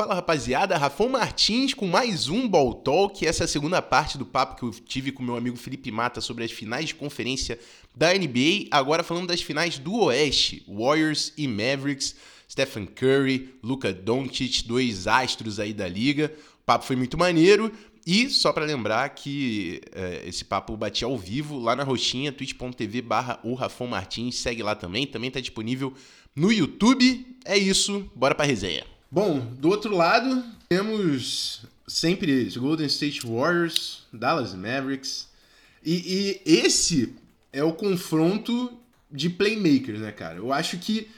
Fala rapaziada, Rafão Martins com mais um Ball Talk. Essa é a segunda parte do papo que eu tive com meu amigo Felipe Mata sobre as finais de conferência da NBA. Agora falando das finais do Oeste: Warriors e Mavericks. Stephen Curry, Luka Doncic, dois astros aí da liga. O papo foi muito maneiro. E só para lembrar que é, esse papo bati ao vivo lá na roxinha, twitch.tv barra o Rafão Martins. Segue lá também, também tá disponível no YouTube. É isso, bora pra resenha. Bom, do outro lado, temos sempre os Golden State Warriors, Dallas Mavericks. E, e, esse é o confronto de playmakers, né, cara? Eu acho que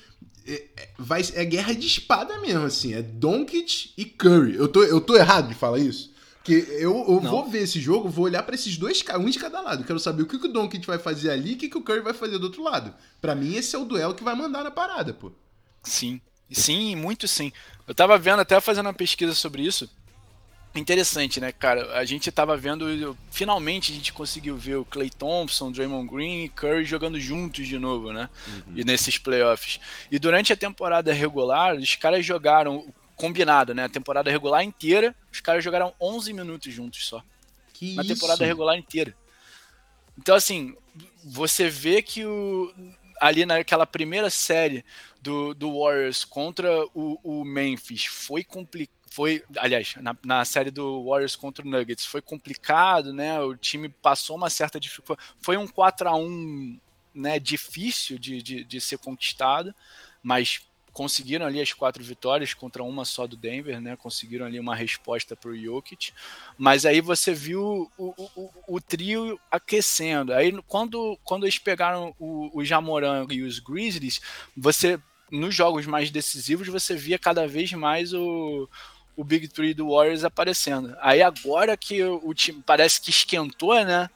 é, é, vai, é guerra de espada mesmo, assim. É Doncic e Curry. Eu tô, eu tô errado de falar isso? Porque eu, eu vou ver esse jogo, vou olhar para esses dois, um de cada lado. Quero saber o que, que o Doncic vai fazer ali e o que, que o Curry vai fazer do outro lado. Para mim, esse é o duelo que vai mandar na parada, pô. Sim. Sim, muito sim. Eu tava vendo, até fazendo uma pesquisa sobre isso. Interessante, né, cara? A gente tava vendo, finalmente a gente conseguiu ver o Clay Thompson, Draymond Green e Curry jogando juntos de novo, né? Uhum. E nesses playoffs. E durante a temporada regular, os caras jogaram combinado, né? A temporada regular inteira, os caras jogaram 11 minutos juntos só. Que na isso? temporada regular inteira. Então, assim, você vê que o, ali naquela primeira série do, do Warriors contra o, o Memphis foi complicado. Foi, aliás, na, na, série do Warriors contra o Nuggets foi complicado, né? O time passou uma certa dificuldade. Foi um 4 a 1 né, difícil de, de, de ser conquistado, mas conseguiram ali as quatro vitórias contra uma só do Denver, né? Conseguiram ali uma resposta para o Jokic. Mas aí você viu o, o, o, trio aquecendo. Aí quando, quando eles pegaram o, o Jamoran e os Grizzlies, você nos jogos mais decisivos você via cada vez mais o, o Big Three do Warriors aparecendo. Aí agora que o, time parece que esquentou, né?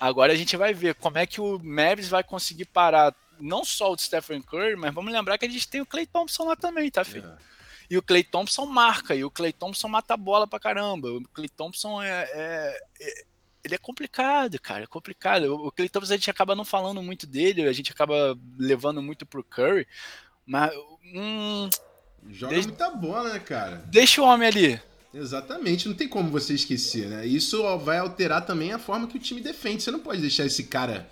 Agora a gente vai ver como é que o Mavis vai conseguir parar não só o Stephen Curry, mas vamos lembrar que a gente tem o Clay Thompson lá também, tá, filho? É. E o Clay Thompson marca, e o Clay Thompson mata a bola pra caramba. O Clay Thompson é, é, é ele é complicado, cara, é complicado. O Clay Thompson a gente acaba não falando muito dele, a gente acaba levando muito pro Curry, mas hum, joga deixa, muita bola, né, cara? Deixa o homem ali. Exatamente, não tem como você esquecer, né? Isso vai alterar também a forma que o time defende. Você não pode deixar esse cara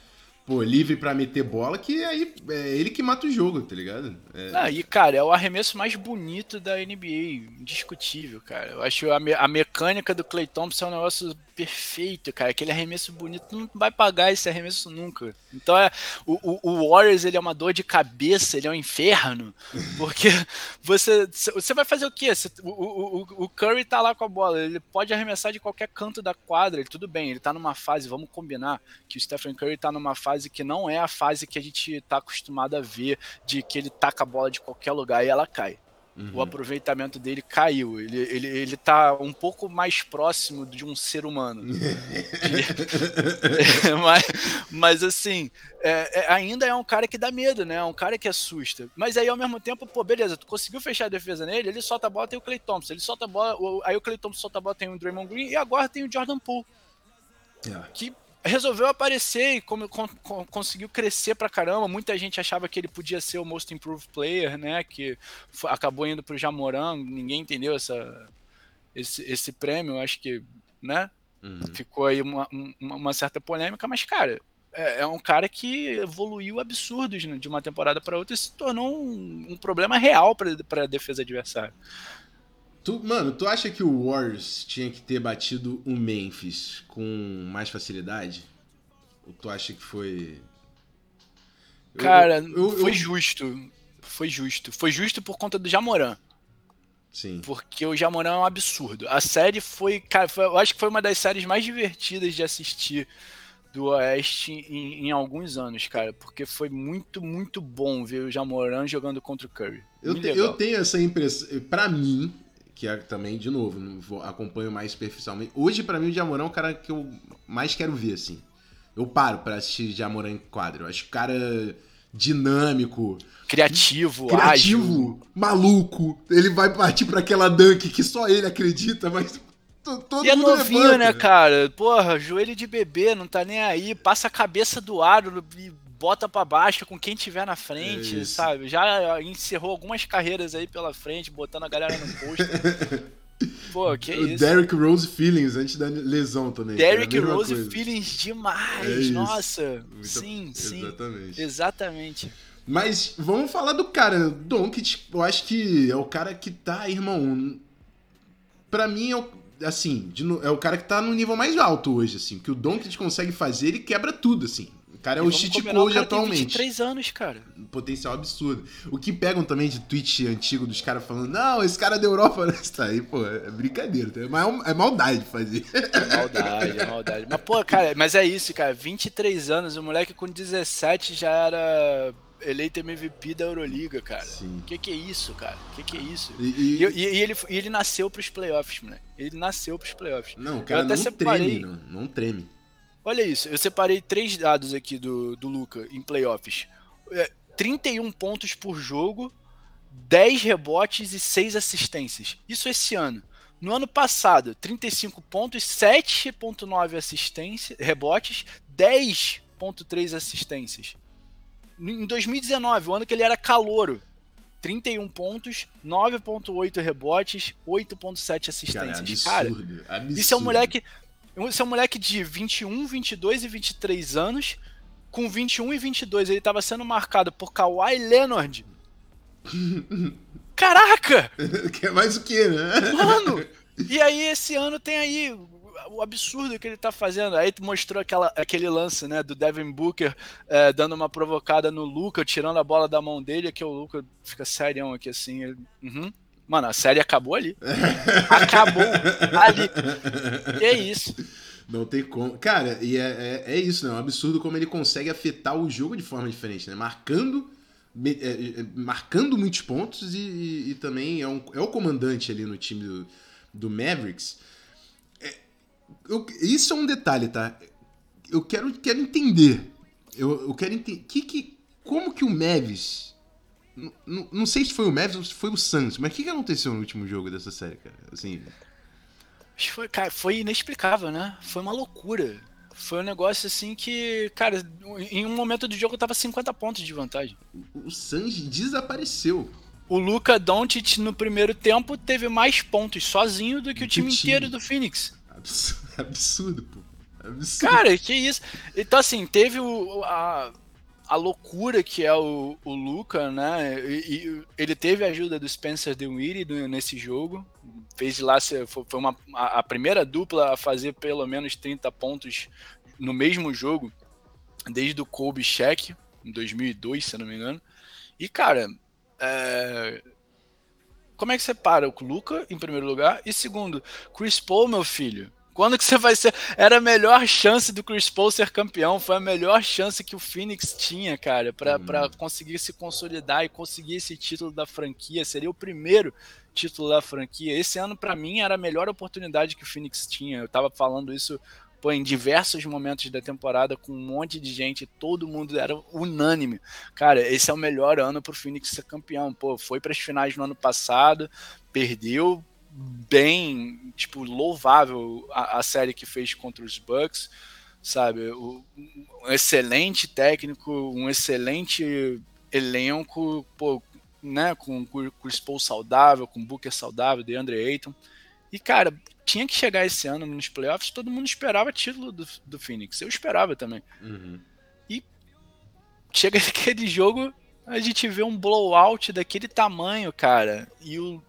pô, livre para meter bola, que aí é ele que mata o jogo, tá ligado? É... Ah, e, cara, é o arremesso mais bonito da NBA, indiscutível, cara. Eu acho a, me a mecânica do Clay Thompson é um negócio perfeito, cara. Aquele arremesso bonito não vai pagar esse arremesso nunca. Então é o, o, Warriors ele é uma dor de cabeça, ele é um inferno, porque você você vai fazer o quê? Você, o, o, o, Curry tá lá com a bola, ele pode arremessar de qualquer canto da quadra, ele, tudo bem, ele tá numa fase, vamos combinar que o Stephen Curry tá numa fase que não é a fase que a gente tá acostumado a ver de que ele taca a bola de qualquer lugar e ela cai. Uhum. O aproveitamento dele caiu. Ele, ele, ele tá um pouco mais próximo de um ser humano. mas, mas, assim, é, é, ainda é um cara que dá medo, né? É um cara que assusta. Mas aí, ao mesmo tempo, pô, beleza, tu conseguiu fechar a defesa nele, ele solta a bola, tem o Clay Thompson. Ele solta a bola, aí o Clay Thompson solta a bola, tem o Draymond Green, e agora tem o Jordan Poole. Yeah. Que resolveu aparecer e como, com, com, conseguiu crescer pra caramba. Muita gente achava que ele podia ser o Most Improved Player, né? Que foi, acabou indo pro Jamoran, ninguém entendeu essa, esse, esse prêmio, acho que, né? Uhum. Ficou aí uma, uma, uma, certa polêmica, mas, cara, é, é um cara que evoluiu absurdos né, de uma temporada para outra e se tornou um, um problema real para a defesa adversária. Tu, mano, tu acha que o Warriors tinha que ter batido o Memphis com mais facilidade? Ou tu acha que foi. Cara, eu, eu, foi eu... justo. Foi justo. Foi justo por conta do Jamoran. Sim. Porque o Jamoran é um absurdo. A série foi, cara, foi, eu acho que foi uma das séries mais divertidas de assistir do Oeste em, em, alguns anos, cara. Porque foi muito, muito bom ver o Jamoran jogando contra o Curry. Eu, te, eu tenho essa impressão. Para mim, que é também, de novo, vou, acompanho mais superficialmente. Hoje, para mim, o Jamorão é o cara que eu mais quero ver, assim. Eu paro para assistir Jamorão em quadro. Eu acho que o cara dinâmico. Criativo, criativo, ágil. maluco. Ele vai partir para aquela dunk que só ele acredita, mas todo e é novinho, levanta. né, cara? Porra, joelho de bebê, não tá nem aí. Passa a cabeça do aro e bota para baixo com quem tiver na frente, é sabe? Já encerrou algumas carreiras aí pela frente, botando a galera no posto. Pô, que o isso. Derrick Rose Feelings antes da lesão também. Derrick Rose coisa. Feelings demais, é nossa. Muito, sim, sim. Exatamente. Exatamente. Mas vamos falar do cara, Doncic, eu acho que é o cara que tá, irmão, para mim é o, assim, é o cara que tá no nível mais alto hoje, assim, que o Doncic consegue fazer, ele quebra tudo, assim. O cara é e o cheat code atualmente. Tem 23 anos, cara. Um potencial absurdo. O que pegam também de tweet antigo dos caras falando, não, esse cara é da Europa, né? Isso aí, pô, é brincadeira. Tá? É, mal, é maldade fazer. É maldade, é maldade. Mas, pô, cara, mas é isso, cara. 23 anos, o moleque com 17 já era eleito MVP da Euroliga, cara. Sim. Que que é isso, cara? Que que é isso? E, e... e, e ele, ele nasceu pros playoffs, moleque. Ele nasceu pros playoffs. Não, o cara não separei... treme, não, não treme. Olha isso, eu separei três dados aqui do, do Luca em playoffs. 31 é, pontos por jogo, 10 rebotes e 6 assistências. Isso esse ano. No ano passado, 35 pontos, 7.9 assistências, rebotes, 10.3 assistências. Em 2019, o ano que ele era calouro, 31 pontos, 9.8 rebotes, 8.7 assistências. Cara, absurdo, Cara, absurdo. isso é um moleque, isso é um moleque de 21, 22 e 23 anos. Com 21 e 22 ele estava sendo marcado por Kawhi Leonard. Caraca! Quer mais o que, né? Mano! E aí esse ano tem aí o absurdo que ele tá fazendo. Aí mostrou aquela, aquele lance, né, do Devin Booker é, dando uma provocada no Luca, tirando a bola da mão dele, que o Luca fica serião aqui assim. Ele, uhum. Mano, a série acabou ali. acabou ali. E é isso. Não tem como. Cara, e é, é, é, isso, né? É um absurdo como ele consegue afetar o jogo de forma diferente, né? Marcando. É, é, marcando muitos pontos e, e, e, também é, um, é o comandante ali no time do, do Mavericks eu, isso é um detalhe, tá? Eu quero, quero entender. Eu, eu quero entender. Que, que, como que o Mavis. Não, sei se foi o Mavis ou se foi o Suns, mas o que, que aconteceu no último jogo dessa série, cara? Assim. Foi, cara, foi inexplicável, né? Foi uma loucura. Foi um negócio assim que, cara, em um momento do jogo eu tava 50 pontos de vantagem. O, o Suns desapareceu. O Luca Doncic no primeiro tempo teve mais pontos sozinho do que o time, time inteiro do Phoenix. Absurdo, pô. Absurdo. Cara, que isso. Então, assim, teve o, a, a loucura que é o, o Luca, né? E, e ele teve a ajuda do Spencer Dinwiddie nesse jogo. Fez lá, foi uma, a primeira dupla a fazer pelo menos 30 pontos no mesmo jogo, desde o Kobe Shaq, em 2002, se não me engano. E, cara, é, como é que você para o Luca, em primeiro lugar? E segundo, Chris Paul, meu filho. Quando que você vai ser. Era a melhor chance do Chris Paul ser campeão. Foi a melhor chance que o Phoenix tinha, cara, para hum. conseguir se consolidar e conseguir esse título da franquia. Seria o primeiro título da franquia. Esse ano, para mim, era a melhor oportunidade que o Phoenix tinha. Eu tava falando isso pô, em diversos momentos da temporada com um monte de gente, todo mundo era unânime. Cara, esse é o melhor ano pro Phoenix ser campeão. Pô, foi para as finais no ano passado, perdeu bem, tipo, louvável a, a série que fez contra os Bucks, sabe? O, um excelente técnico, um excelente elenco, pô, né, com Chris Paul saudável, com Booker saudável, DeAndre Ayton. E, cara, tinha que chegar esse ano nos playoffs, todo mundo esperava título do, do Phoenix. Eu esperava também. Uhum. E chega aquele jogo, a gente vê um blowout daquele tamanho, cara. E o,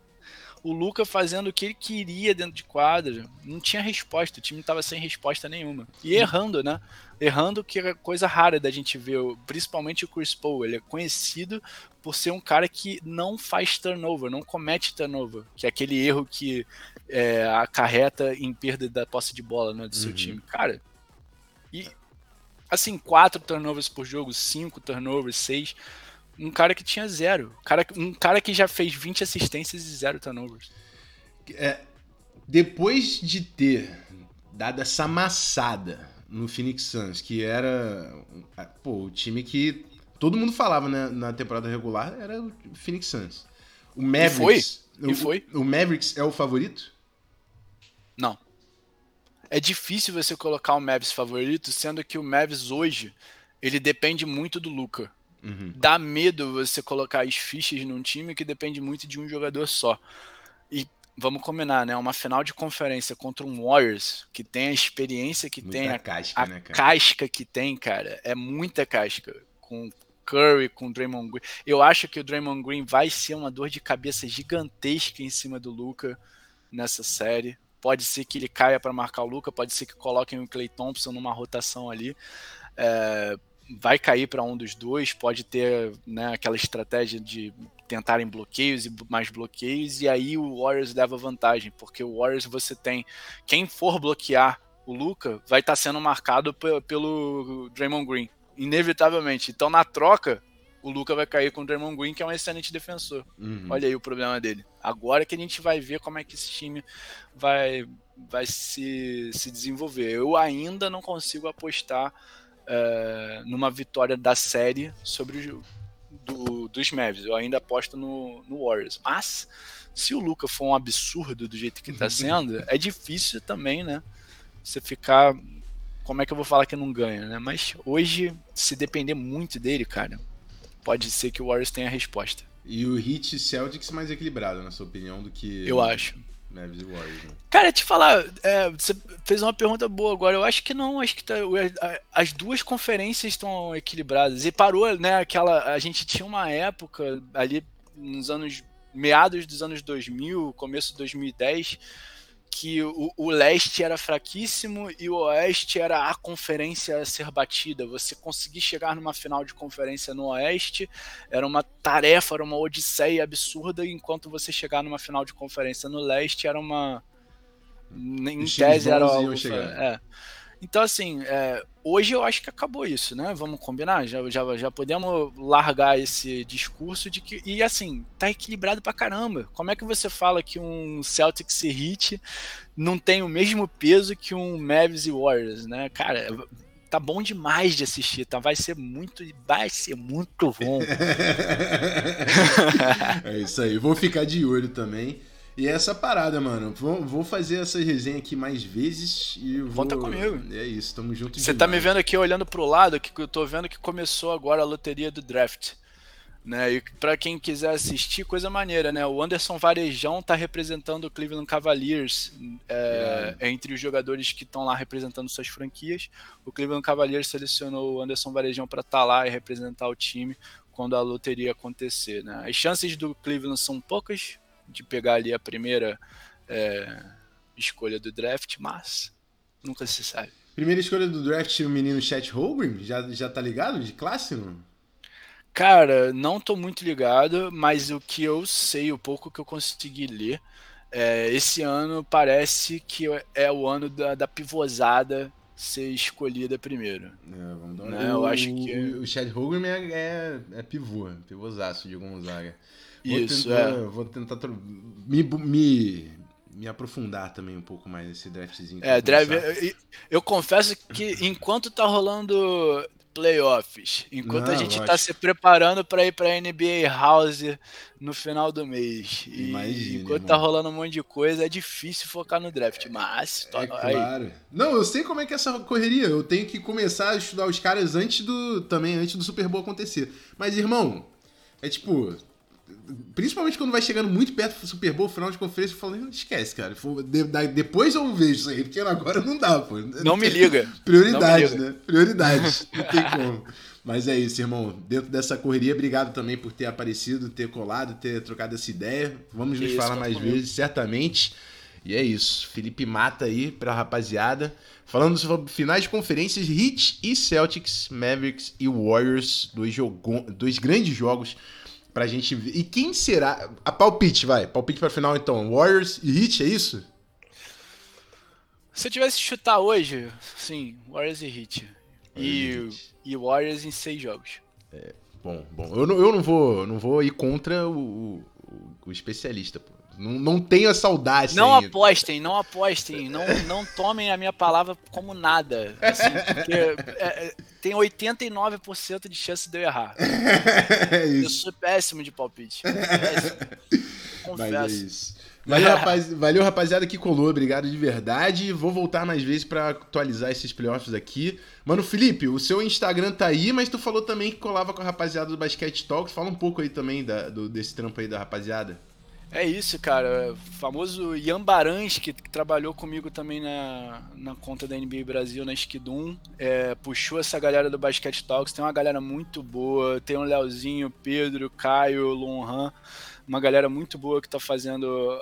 o Luca fazendo o que ele queria dentro de quadra. Não tinha resposta, o time estava sem resposta nenhuma. E errando, né? Errando, que é coisa rara da gente ver, principalmente o Chris Paul. Ele é conhecido por ser um cara que não faz turnover, não comete turnover, que é aquele erro que é, acarreta em perda da posse de bola né, do seu uhum. time. Cara, e assim, quatro turnovers por jogo, cinco turnovers, seis. Um cara que tinha zero. Um cara, um cara que já fez 20 assistências e zero turnovers. É, depois de ter dado essa amassada no Phoenix Suns, que era pô, o time que todo mundo falava né, na temporada regular, era o Phoenix Suns. O Mavericks. E foi? E foi? O, o Mavericks é o favorito? Não. É difícil você colocar o Mavis favorito, sendo que o Mavis hoje ele depende muito do Luca. Uhum. Dá medo você colocar as fichas num time que depende muito de um jogador só. E vamos combinar, né? Uma final de conferência contra um Warriors que tem a experiência que muita tem, a, casca, a né, casca que tem, cara, é muita casca. Com Curry, com Draymond Green. Eu acho que o Draymond Green vai ser uma dor de cabeça gigantesca em cima do Luca nessa série. Pode ser que ele caia para marcar o Luca, pode ser que coloquem o Clay Thompson numa rotação ali. É, vai cair para um dos dois, pode ter né, aquela estratégia de tentarem bloqueios e mais bloqueios, e aí o Warriors leva vantagem, porque o Warriors você tem quem for bloquear o Luca vai estar tá sendo marcado pelo Draymond Green, inevitavelmente. Então na troca o Luca vai cair com o Draymond Green, que é um excelente defensor. Uhum. Olha aí o problema dele. Agora que a gente vai ver como é que esse time vai, vai se, se desenvolver. Eu ainda não consigo apostar é, numa vitória da série sobre o, do, dos Mavs. Eu ainda aposto no, no Warriors. Mas, se o Luca for um absurdo do jeito que está sendo, é difícil também, né? Você ficar. Como é que eu vou falar que não ganha, né? Mas hoje, se depender muito dele, cara, pode ser que o Warriors tenha a resposta. E o Heat Celtics mais equilibrado, na sua opinião, do que. Eu acho. Mavs e Warriors. Né? Cara, te falar, é, você fez uma pergunta boa agora. Eu acho que não, acho que tá, as duas conferências estão equilibradas. E parou, né? Aquela. A gente tinha uma época ali nos anos. meados dos anos 2000, começo de 2010 que o, o, leste era fraquíssimo e o oeste era a conferência a ser batida. Você conseguir chegar numa final de conferência no oeste era uma tarefa, era uma odisseia absurda, enquanto você chegar numa final de conferência no leste era uma. Em tese era. Algo, é. Então, assim, é, hoje eu acho que acabou isso, né? Vamos combinar? Já, já, já podemos largar esse discurso de que. E assim, tá equilibrado pra caramba. Como é que você fala que um Celtics e Heat não tem o mesmo peso que um Mavs e Warriors, né? Cara, tá bom demais de assistir, tá? Vai ser muito, vai ser muito bom. é isso aí. Vou ficar de olho também. E é essa parada, mano. Vou, vou fazer essa resenha aqui mais vezes e vou... Conta comigo. É isso, tamo junto Você tá me vendo aqui olhando pro lado, que eu tô vendo que começou agora a loteria do draft. Né? E para quem quiser assistir, coisa maneira, né? O Anderson Varejão tá representando o Cleveland Cavaliers é, é. entre os jogadores que estão lá representando suas franquias. O Cleveland Cavaliers selecionou o Anderson Varejão para estar tá lá e representar o time quando a loteria acontecer. Né? As chances do Cleveland são poucas, de pegar ali a primeira é, escolha do draft, mas nunca se sabe. Primeira escolha do draft, o menino Chet Holmgren, já, já tá ligado de classe, não? Cara, não tô muito ligado, mas o que eu sei, o pouco que eu consegui ler, é, esse ano parece que é o ano da, da pivôzada ser escolhida primeiro. É, vamos dar uma... né? Eu acho que o, o Chad Hogan é, é, é pivô, pivôzaço de Gonzaga. Vou Isso, tentar, é. Vou tentar me, me, me aprofundar também um pouco mais nesse draftzinho. É, draft, eu, eu, confesso que enquanto tá rolando playoffs, enquanto Não, a gente está se preparando para ir para NBA House no final do mês, e Imagine, enquanto mano. tá rolando um monte de coisa, é difícil focar no draft, mas é, é claro. Não, eu sei como é que é essa correria. Eu tenho que começar a estudar os caras antes do também antes do Super Bowl acontecer. Mas irmão, é tipo, Principalmente quando vai chegando muito perto do Super Bowl, final de conferência, eu falo, esquece, cara. Depois eu vejo isso aí, porque agora não dá, pô. Não me liga. Prioridade, me liga. né? Prioridade. Não tem como. Mas é isso, irmão. Dentro dessa correria, obrigado também por ter aparecido, ter colado, ter trocado essa ideia. Vamos nos isso, falar mais comigo. vezes, certamente. E é isso. Felipe Mata aí pra rapaziada. Falando sobre finais de conferências, Heat e Celtics, Mavericks e Warriors. Dois, dois grandes jogos pra gente ver. E quem será? A palpite, vai. Palpite pra final então. Warriors e Heat, é isso? Se eu tivesse que chutar hoje, sim, Warriors e Heat. E, e Warriors em seis jogos. É, bom, bom. Eu não, eu não, vou, não vou ir contra o, o, o especialista, pô. Não, não tenho audácia. Não ainda. apostem, não apostem. Não, não tomem a minha palavra como nada. Assim, porque é, é tem 89% de chance de eu errar. É isso. Eu sou péssimo de palpite. Péssimo. Confesso. Mas é isso. Valeu, rapaz, valeu, rapaziada que colou. Obrigado de verdade. Vou voltar mais vezes para atualizar esses playoffs aqui. Mano, Felipe, o seu Instagram tá aí, mas tu falou também que colava com a rapaziada do Basket Talks. Fala um pouco aí também da, do, desse trampo aí da rapaziada. É isso, cara. O famoso Ian Barans, que, trabalhou comigo também na, na conta da NBA Brasil, na Skidum, é, puxou essa galera do Basket Talks. Tem uma galera muito boa. Tem o Leozinho, Pedro, Caio, Lonhan. Uma galera muito boa que tá fazendo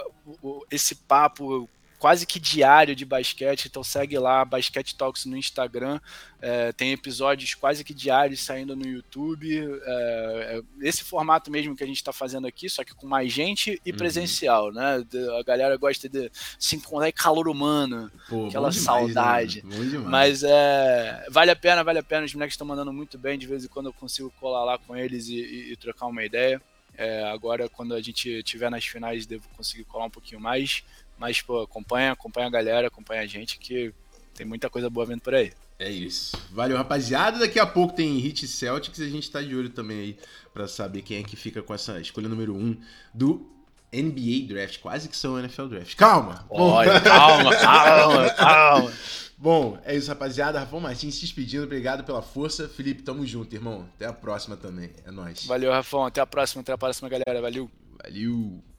esse papo quase que diário de basquete, então segue lá, Basquete Talks no Instagram, é, tem episódios quase que diários saindo no YouTube, é, é esse formato mesmo que a gente está fazendo aqui, só que com mais gente e uhum. presencial, né? A galera gosta de se encontrar em calor humano, Pô, aquela demais, saudade. Né? Mas é, vale a pena, vale a pena, os moleques estão mandando muito bem, de vez em quando eu consigo colar lá com eles e, e, e trocar uma ideia. É, agora, quando a gente tiver nas finais, devo conseguir colar um pouquinho mais. Mas, pô, acompanha, acompanha a galera, acompanha a gente, que tem muita coisa boa vindo por aí. É isso. Valeu, rapaziada. Daqui a pouco tem Hit Celtics e a gente tá de olho também aí pra saber quem é que fica com essa escolha número 1 um do NBA Draft. Quase que são NFL Draft. Calma! Olha, calma, calma, calma. Bom, é isso, rapaziada. Rafão Martins se despedindo. Obrigado pela força. Felipe, tamo junto, irmão. Até a próxima também. É nóis. Valeu, Rafão. Até a próxima. Até a próxima, galera. Valeu. Valeu.